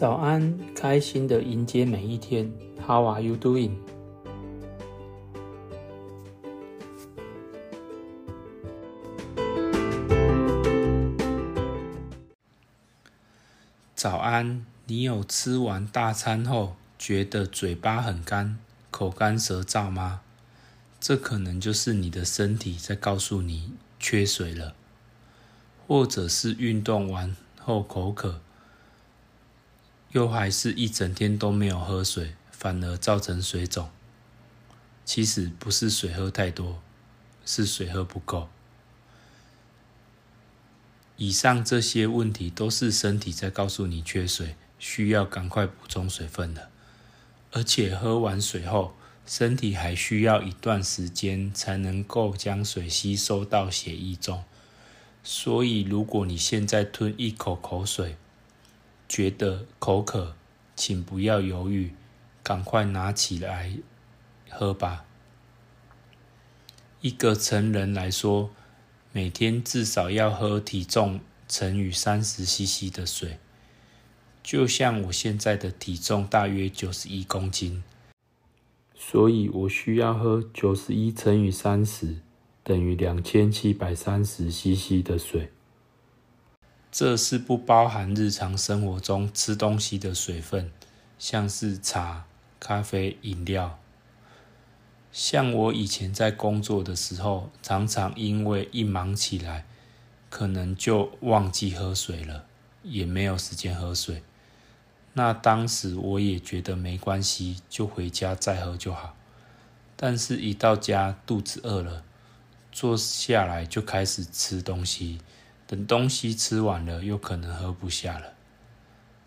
早安，开心的迎接每一天。How are you doing？早安，你有吃完大餐后觉得嘴巴很干、口干舌燥吗？这可能就是你的身体在告诉你缺水了，或者是运动完后口渴。又还是一整天都没有喝水，反而造成水肿。其实不是水喝太多，是水喝不够。以上这些问题都是身体在告诉你缺水，需要赶快补充水分的。而且喝完水后，身体还需要一段时间才能够将水吸收到血液中。所以，如果你现在吞一口口水，觉得口渴，请不要犹豫，赶快拿起来喝吧。一个成人来说，每天至少要喝体重乘以三十 CC 的水。就像我现在的体重大约九十一公斤，所以我需要喝九十一乘以三十，等于两千七百三十 CC 的水。这是不包含日常生活中吃东西的水分，像是茶、咖啡、饮料。像我以前在工作的时候，常常因为一忙起来，可能就忘记喝水了，也没有时间喝水。那当时我也觉得没关系，就回家再喝就好。但是，一到家肚子饿了，坐下来就开始吃东西。等东西吃完了，又可能喝不下了。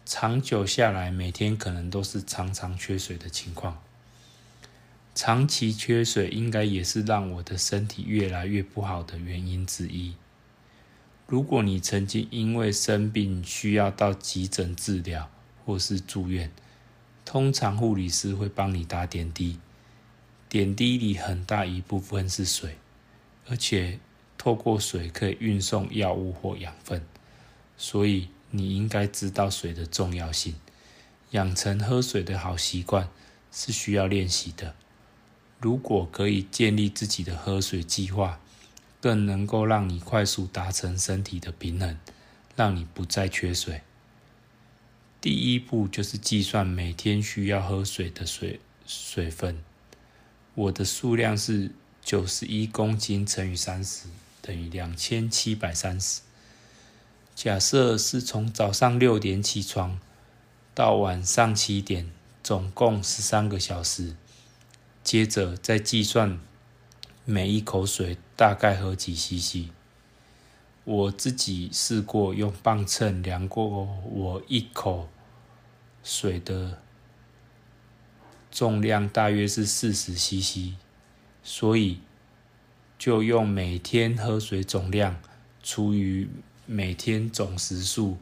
长久下来，每天可能都是常常缺水的情况。长期缺水应该也是让我的身体越来越不好的原因之一。如果你曾经因为生病需要到急诊治疗或是住院，通常护理师会帮你打点滴，点滴里很大一部分是水，而且。透过水可以运送药物或养分，所以你应该知道水的重要性。养成喝水的好习惯是需要练习的。如果可以建立自己的喝水计划，更能够让你快速达成身体的平衡，让你不再缺水。第一步就是计算每天需要喝水的水水分。我的数量是九十一公斤乘以三十。等于两千七百三十。假设是从早上六点起床到晚上七点，总共十三个小时。接着再计算每一口水大概喝几 CC。我自己试过用磅秤量过，我一口水的重量大约是四十 CC，所以。就用每天喝水总量除以每天总时数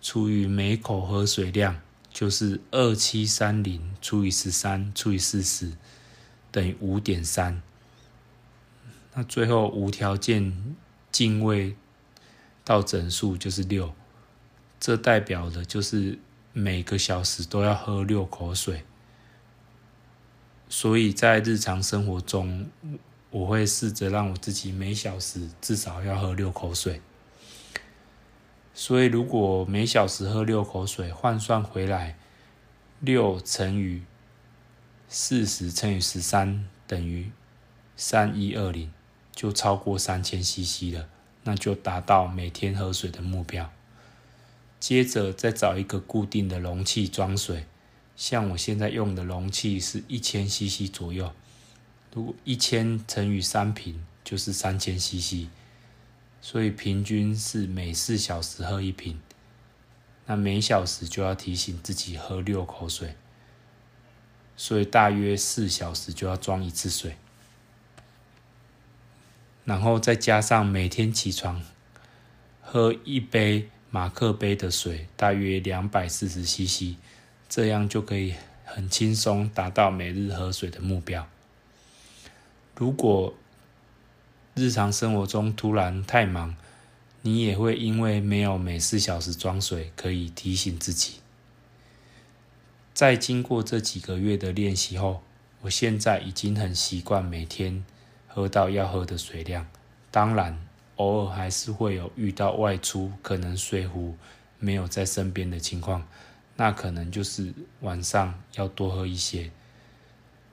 除以每口喝水量，就是二七三零除以十三除以四十等于五点三。那最后无条件进位到整数就是六，这代表的就是每个小时都要喝六口水。所以在日常生活中。我会试着让我自己每小时至少要喝六口水，所以如果每小时喝六口水，换算回来，六乘以四十乘以十三等于三一二零，就超过三千 CC 了，那就达到每天喝水的目标。接着再找一个固定的容器装水，像我现在用的容器是一千 CC 左右。如果一千乘以三瓶就是三千 CC，所以平均是每四小时喝一瓶，那每小时就要提醒自己喝六口水，所以大约四小时就要装一次水，然后再加上每天起床喝一杯马克杯的水，大约两百四十 CC，这样就可以很轻松达到每日喝水的目标。如果日常生活中突然太忙，你也会因为没有每四小时装水可以提醒自己，在经过这几个月的练习后，我现在已经很习惯每天喝到要喝的水量。当然，偶尔还是会有遇到外出可能水壶没有在身边的情况，那可能就是晚上要多喝一些，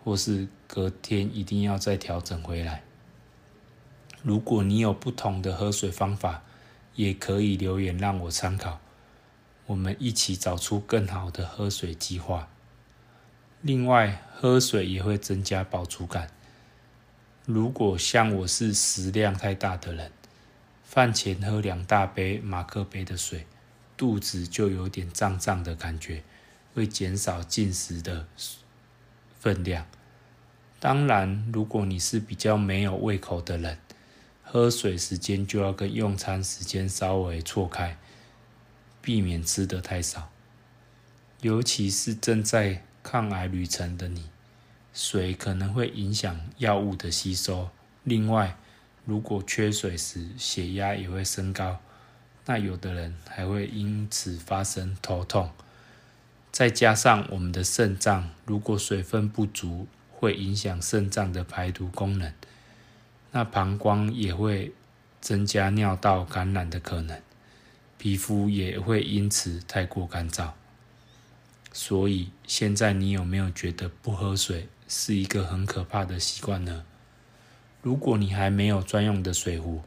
或是隔天一定要再调整回来。如果你有不同的喝水方法，也可以留言让我参考。我们一起找出更好的喝水计划。另外，喝水也会增加饱足感。如果像我是食量太大的人，饭前喝两大杯马克杯的水，肚子就有点胀胀的感觉，会减少进食的分量。当然，如果你是比较没有胃口的人，喝水时间就要跟用餐时间稍微错开。避免吃的太少，尤其是正在抗癌旅程的你，水可能会影响药物的吸收。另外，如果缺水时血压也会升高，那有的人还会因此发生头痛。再加上我们的肾脏如果水分不足，会影响肾脏的排毒功能，那膀胱也会增加尿道感染的可能。皮肤也会因此太过干燥，所以现在你有没有觉得不喝水是一个很可怕的习惯呢？如果你还没有专用的水壶，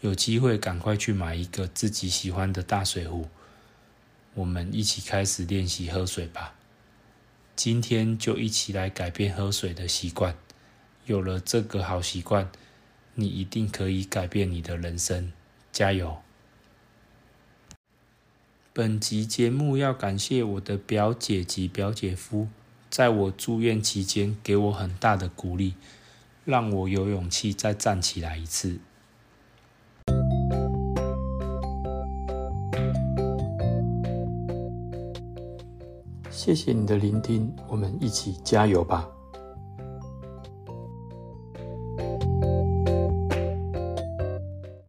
有机会赶快去买一个自己喜欢的大水壶，我们一起开始练习喝水吧。今天就一起来改变喝水的习惯，有了这个好习惯，你一定可以改变你的人生，加油！本集节目要感谢我的表姐及表姐夫，在我住院期间给我很大的鼓励，让我有勇气再站起来一次。谢谢你的聆听，我们一起加油吧。